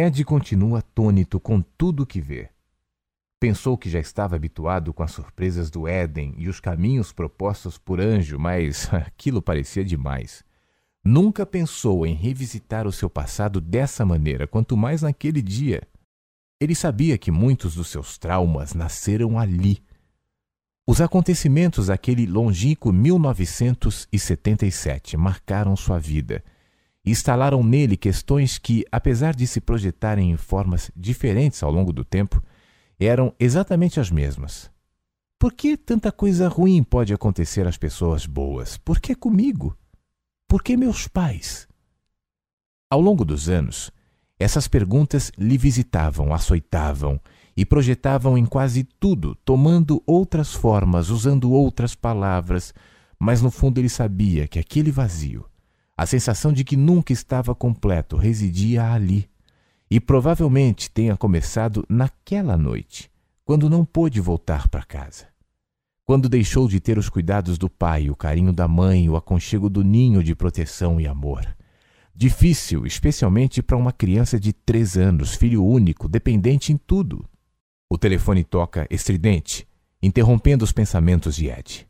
Ed continua atônito com tudo o que vê. Pensou que já estava habituado com as surpresas do Éden e os caminhos propostos por anjo, mas aquilo parecia demais. Nunca pensou em revisitar o seu passado dessa maneira, quanto mais naquele dia. Ele sabia que muitos dos seus traumas nasceram ali. Os acontecimentos daquele longínquo 1977 marcaram sua vida e instalaram nele questões que, apesar de se projetarem em formas diferentes ao longo do tempo, eram exatamente as mesmas. Por que tanta coisa ruim pode acontecer às pessoas boas? Por que comigo? Por que meus pais? Ao longo dos anos, essas perguntas lhe visitavam, açoitavam e projetavam em quase tudo, tomando outras formas, usando outras palavras, mas no fundo ele sabia que aquele vazio, a sensação de que nunca estava completo residia ali. E provavelmente tenha começado naquela noite, quando não pôde voltar para casa. Quando deixou de ter os cuidados do pai, o carinho da mãe, o aconchego do ninho de proteção e amor. Difícil, especialmente para uma criança de três anos, filho único, dependente em tudo. O telefone toca estridente, interrompendo os pensamentos de Ed.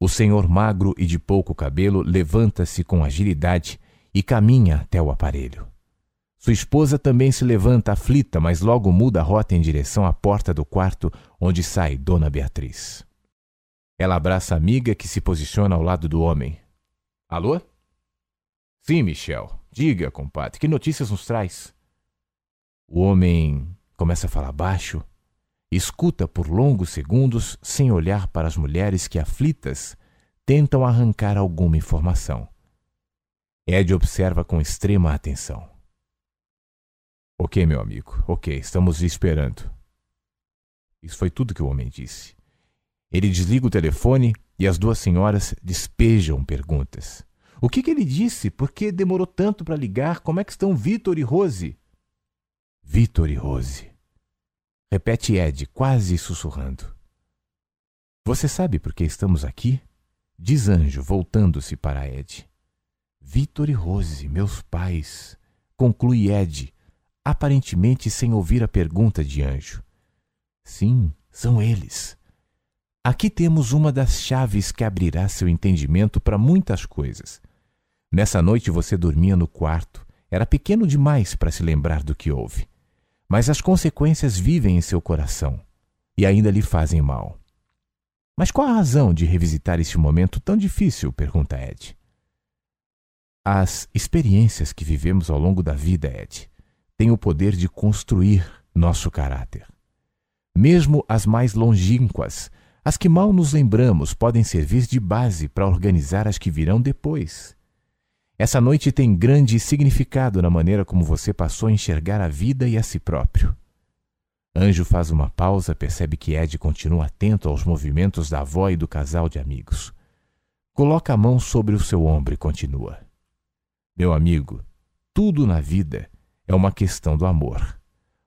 O senhor magro e de pouco cabelo levanta-se com agilidade e caminha até o aparelho. Sua esposa também se levanta aflita, mas logo muda a rota em direção à porta do quarto onde sai Dona Beatriz. Ela abraça a amiga que se posiciona ao lado do homem. Alô? Sim, Michel. Diga, compadre, que notícias nos traz? O homem começa a falar baixo Escuta por longos segundos sem olhar para as mulheres que, aflitas, tentam arrancar alguma informação. Ed observa com extrema atenção. Ok, meu amigo, ok, estamos esperando. Isso foi tudo que o homem disse. Ele desliga o telefone e as duas senhoras despejam perguntas. O que, que ele disse? Por que demorou tanto para ligar? Como é que estão Vitor e Rose? Vitor e Rose. Repete Ed, quase sussurrando. Você sabe por que estamos aqui? Diz Anjo, voltando-se para Ed. Vitor e Rose, meus pais, conclui Ed, aparentemente sem ouvir a pergunta de Anjo. Sim, são eles. Aqui temos uma das chaves que abrirá seu entendimento para muitas coisas. Nessa noite você dormia no quarto, era pequeno demais para se lembrar do que houve mas as consequências vivem em seu coração e ainda lhe fazem mal. Mas qual a razão de revisitar este momento tão difícil? pergunta Ed. As experiências que vivemos ao longo da vida, Ed, têm o poder de construir nosso caráter. Mesmo as mais longínquas, as que mal nos lembramos, podem servir de base para organizar as que virão depois. Essa noite tem grande significado na maneira como você passou a enxergar a vida e a si próprio. Anjo faz uma pausa, percebe que Ed continua atento aos movimentos da avó e do casal de amigos. Coloca a mão sobre o seu ombro e continua. Meu amigo, tudo na vida é uma questão do amor.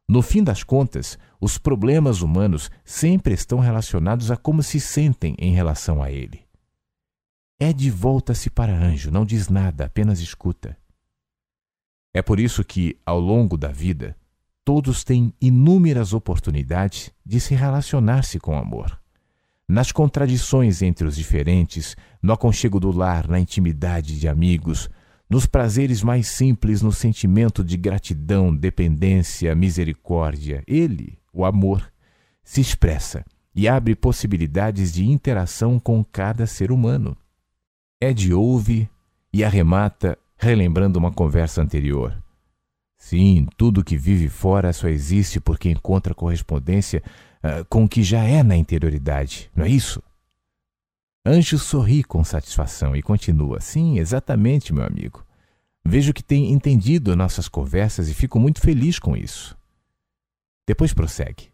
No fim das contas, os problemas humanos sempre estão relacionados a como se sentem em relação a ele. Ed volta-se para Anjo, não diz nada, apenas escuta. É por isso que, ao longo da vida, todos têm inúmeras oportunidades de se relacionar-se com amor. Nas contradições entre os diferentes, no aconchego do lar, na intimidade de amigos, nos prazeres mais simples, no sentimento de gratidão, dependência, misericórdia, ele, o amor, se expressa e abre possibilidades de interação com cada ser humano. Ed ouve e arremata, relembrando uma conversa anterior. Sim, tudo que vive fora só existe porque encontra correspondência uh, com o que já é na interioridade, não é isso? Anjo sorri com satisfação e continua: Sim, exatamente, meu amigo. Vejo que tem entendido nossas conversas e fico muito feliz com isso. Depois prossegue.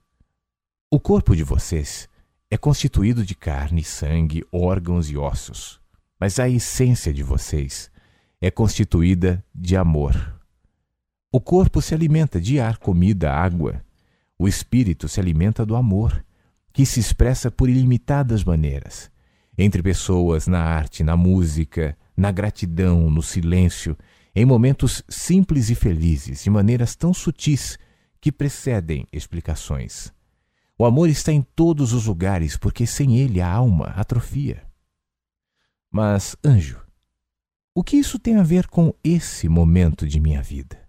O corpo de vocês é constituído de carne, sangue, órgãos e ossos mas a essência de vocês é constituída de amor. O corpo se alimenta de ar, comida, água. O espírito se alimenta do amor, que se expressa por ilimitadas maneiras entre pessoas, na arte, na música, na gratidão, no silêncio, em momentos simples e felizes, de maneiras tão sutis que precedem explicações. O amor está em todos os lugares, porque sem ele a alma atrofia. Mas, anjo, o que isso tem a ver com esse momento de minha vida?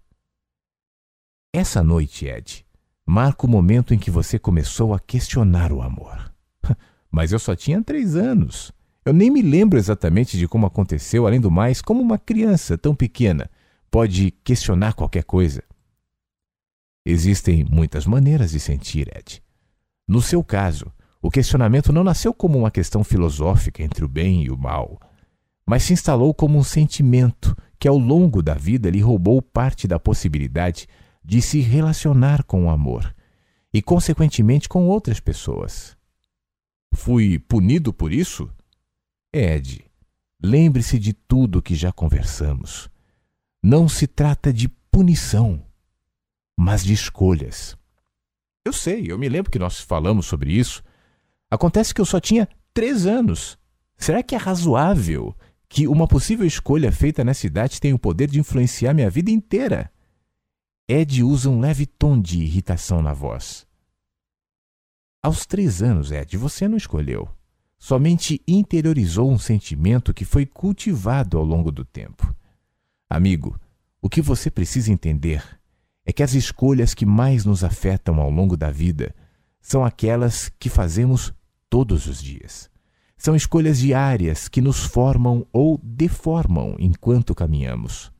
Essa noite, Ed, marca o momento em que você começou a questionar o amor. Mas eu só tinha três anos. Eu nem me lembro exatamente de como aconteceu, além do mais, como uma criança tão pequena pode questionar qualquer coisa. Existem muitas maneiras de sentir, Ed. No seu caso, o questionamento não nasceu como uma questão filosófica entre o bem e o mal, mas se instalou como um sentimento que ao longo da vida lhe roubou parte da possibilidade de se relacionar com o amor e, consequentemente, com outras pessoas. Fui punido por isso? Ed, lembre-se de tudo que já conversamos. Não se trata de punição, mas de escolhas. Eu sei, eu me lembro que nós falamos sobre isso. Acontece que eu só tinha três anos. Será que é razoável que uma possível escolha feita nessa idade tenha o poder de influenciar minha vida inteira? Ed usa um leve tom de irritação na voz. Aos três anos, Ed, você não escolheu somente interiorizou um sentimento que foi cultivado ao longo do tempo. Amigo, o que você precisa entender é que as escolhas que mais nos afetam ao longo da vida são aquelas que fazemos todos os dias. São escolhas diárias que nos formam ou deformam enquanto caminhamos.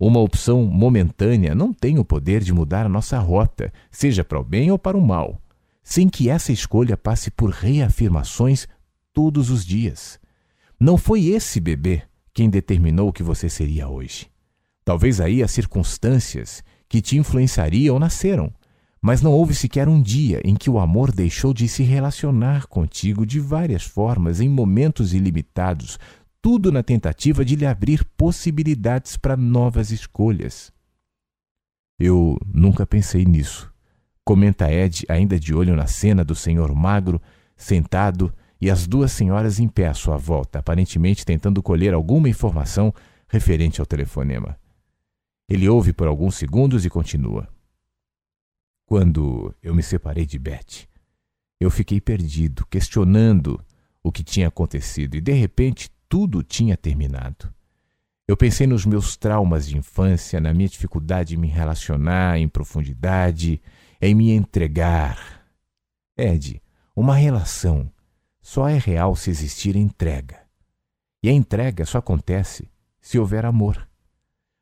Uma opção momentânea não tem o poder de mudar a nossa rota, seja para o bem ou para o mal, sem que essa escolha passe por reafirmações todos os dias. Não foi esse bebê quem determinou o que você seria hoje. Talvez aí as circunstâncias que te influenciariam nasceram, mas não houve sequer um dia em que o amor deixou de se relacionar contigo de várias formas, em momentos ilimitados, tudo na tentativa de lhe abrir possibilidades para novas escolhas. Eu nunca pensei nisso, comenta Ed, ainda de olho na cena do senhor magro, sentado e as duas senhoras em pé à sua volta, aparentemente tentando colher alguma informação referente ao telefonema. Ele ouve por alguns segundos e continua. Quando eu me separei de Beth, eu fiquei perdido, questionando o que tinha acontecido e de repente tudo tinha terminado. Eu pensei nos meus traumas de infância, na minha dificuldade em me relacionar em profundidade, em me entregar. Ed, uma relação só é real se existir entrega. E a entrega só acontece se houver amor.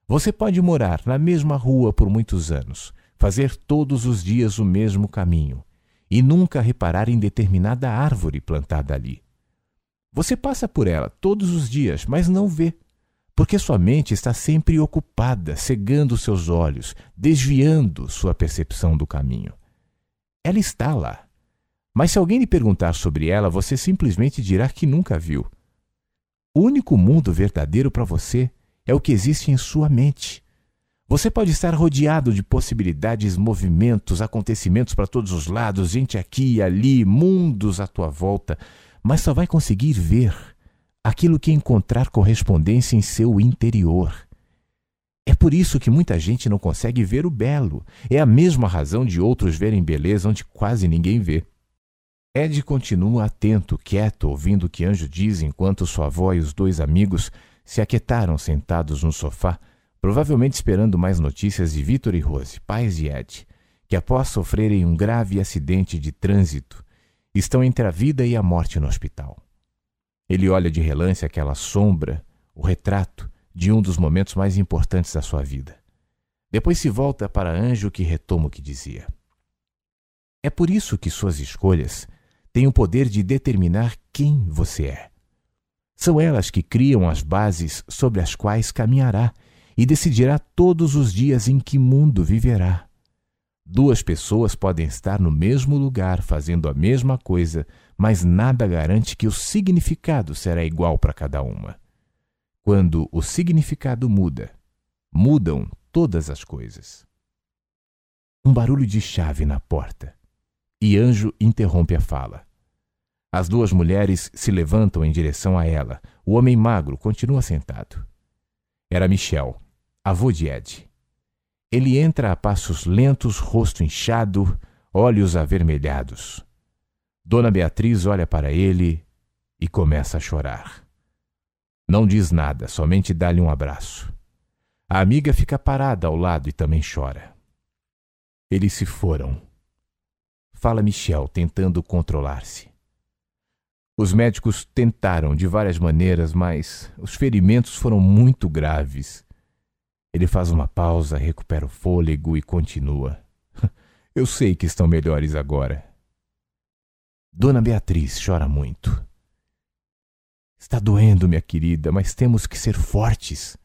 Você pode morar na mesma rua por muitos anos, fazer todos os dias o mesmo caminho e nunca reparar em determinada árvore plantada ali. Você passa por ela todos os dias, mas não vê, porque sua mente está sempre ocupada, cegando seus olhos, desviando sua percepção do caminho. Ela está lá, mas se alguém lhe perguntar sobre ela, você simplesmente dirá que nunca viu. O único mundo verdadeiro para você é o que existe em sua mente. Você pode estar rodeado de possibilidades, movimentos, acontecimentos para todos os lados, gente aqui e ali, mundos à tua volta, mas só vai conseguir ver aquilo que encontrar correspondência em seu interior. É por isso que muita gente não consegue ver o belo. É a mesma razão de outros verem beleza onde quase ninguém vê. Ed continua atento, quieto, ouvindo o que Anjo diz enquanto sua avó e os dois amigos se aquietaram sentados no sofá, provavelmente esperando mais notícias de Vitor e Rose, pais de Ed, que após sofrerem um grave acidente de trânsito, estão entre a vida e a morte no hospital. Ele olha de relance aquela sombra, o retrato de um dos momentos mais importantes da sua vida. Depois se volta para Anjo que retoma o que dizia. É por isso que suas escolhas têm o poder de determinar quem você é. São elas que criam as bases sobre as quais caminhará e decidirá todos os dias em que mundo viverá. Duas pessoas podem estar no mesmo lugar fazendo a mesma coisa, mas nada garante que o significado será igual para cada uma. Quando o significado muda, mudam todas as coisas. Um barulho de chave na porta e Anjo interrompe a fala. As duas mulheres se levantam em direção a ela. O homem magro continua sentado. Era Michel, avô de Ed. Ele entra a passos lentos, rosto inchado, olhos avermelhados. Dona Beatriz olha para ele e começa a chorar. Não diz nada, somente dá-lhe um abraço. A amiga fica parada ao lado e também chora. Eles se foram. Fala Michel, tentando controlar-se. Os médicos tentaram de várias maneiras, mas os ferimentos foram muito graves. Ele faz uma pausa, recupera o fôlego e continua. Eu sei que estão melhores agora. Dona Beatriz chora muito. Está doendo, minha querida, mas temos que ser fortes.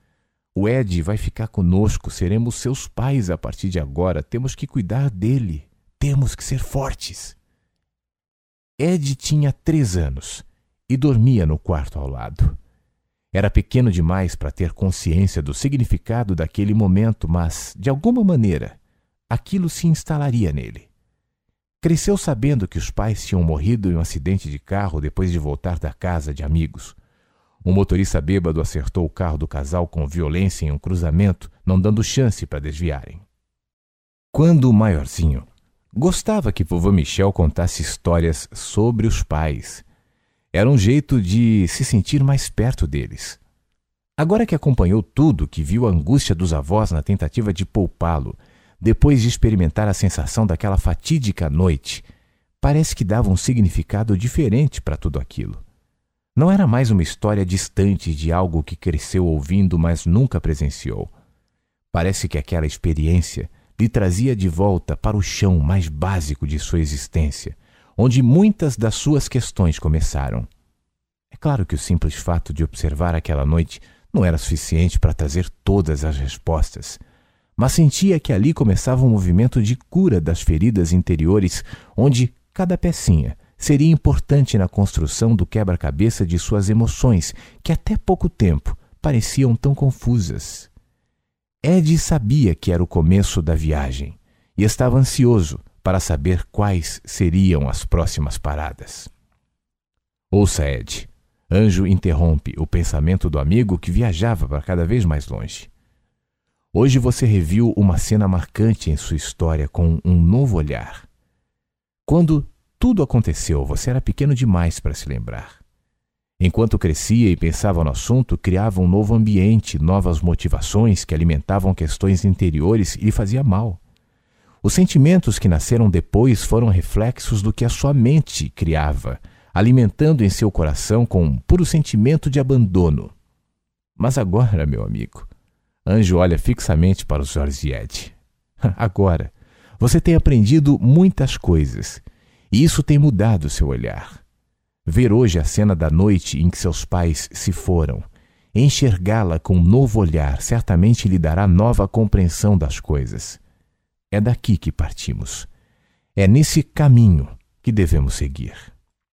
O Ed vai ficar conosco, seremos seus pais a partir de agora. Temos que cuidar dele. Temos que ser fortes. Ed tinha três anos e dormia no quarto ao lado. Era pequeno demais para ter consciência do significado daquele momento, mas, de alguma maneira, aquilo se instalaria nele. Cresceu sabendo que os pais tinham morrido em um acidente de carro depois de voltar da casa de amigos. Um motorista bêbado acertou o carro do casal com violência em um cruzamento, não dando chance para desviarem. Quando maiorzinho, Gostava que vovô Michel contasse histórias sobre os pais. Era um jeito de se sentir mais perto deles. Agora que acompanhou tudo, que viu a angústia dos avós na tentativa de poupá-lo, depois de experimentar a sensação daquela fatídica noite, parece que dava um significado diferente para tudo aquilo. Não era mais uma história distante de algo que cresceu ouvindo, mas nunca presenciou. Parece que aquela experiência lhe trazia de volta para o chão mais básico de sua existência, onde muitas das suas questões começaram. É claro que o simples fato de observar aquela noite não era suficiente para trazer todas as respostas, mas sentia que ali começava um movimento de cura das feridas interiores, onde cada pecinha seria importante na construção do quebra-cabeça de suas emoções, que até pouco tempo pareciam tão confusas. Ed sabia que era o começo da viagem e estava ansioso para saber quais seriam as próximas paradas. Ouça, Ed. Anjo interrompe o pensamento do amigo que viajava para cada vez mais longe. Hoje você reviu uma cena marcante em sua história com um novo olhar. Quando tudo aconteceu, você era pequeno demais para se lembrar. Enquanto crescia e pensava no assunto, criava um novo ambiente, novas motivações que alimentavam questões interiores e lhe fazia mal. Os sentimentos que nasceram depois foram reflexos do que a sua mente criava, alimentando em seu coração com um puro sentimento de abandono. Mas agora, meu amigo, Anjo olha fixamente para os olhos de Ed. Agora, você tem aprendido muitas coisas, e isso tem mudado seu olhar. Ver hoje a cena da noite em que seus pais se foram, enxergá-la com um novo olhar, certamente lhe dará nova compreensão das coisas. É daqui que partimos. É nesse caminho que devemos seguir.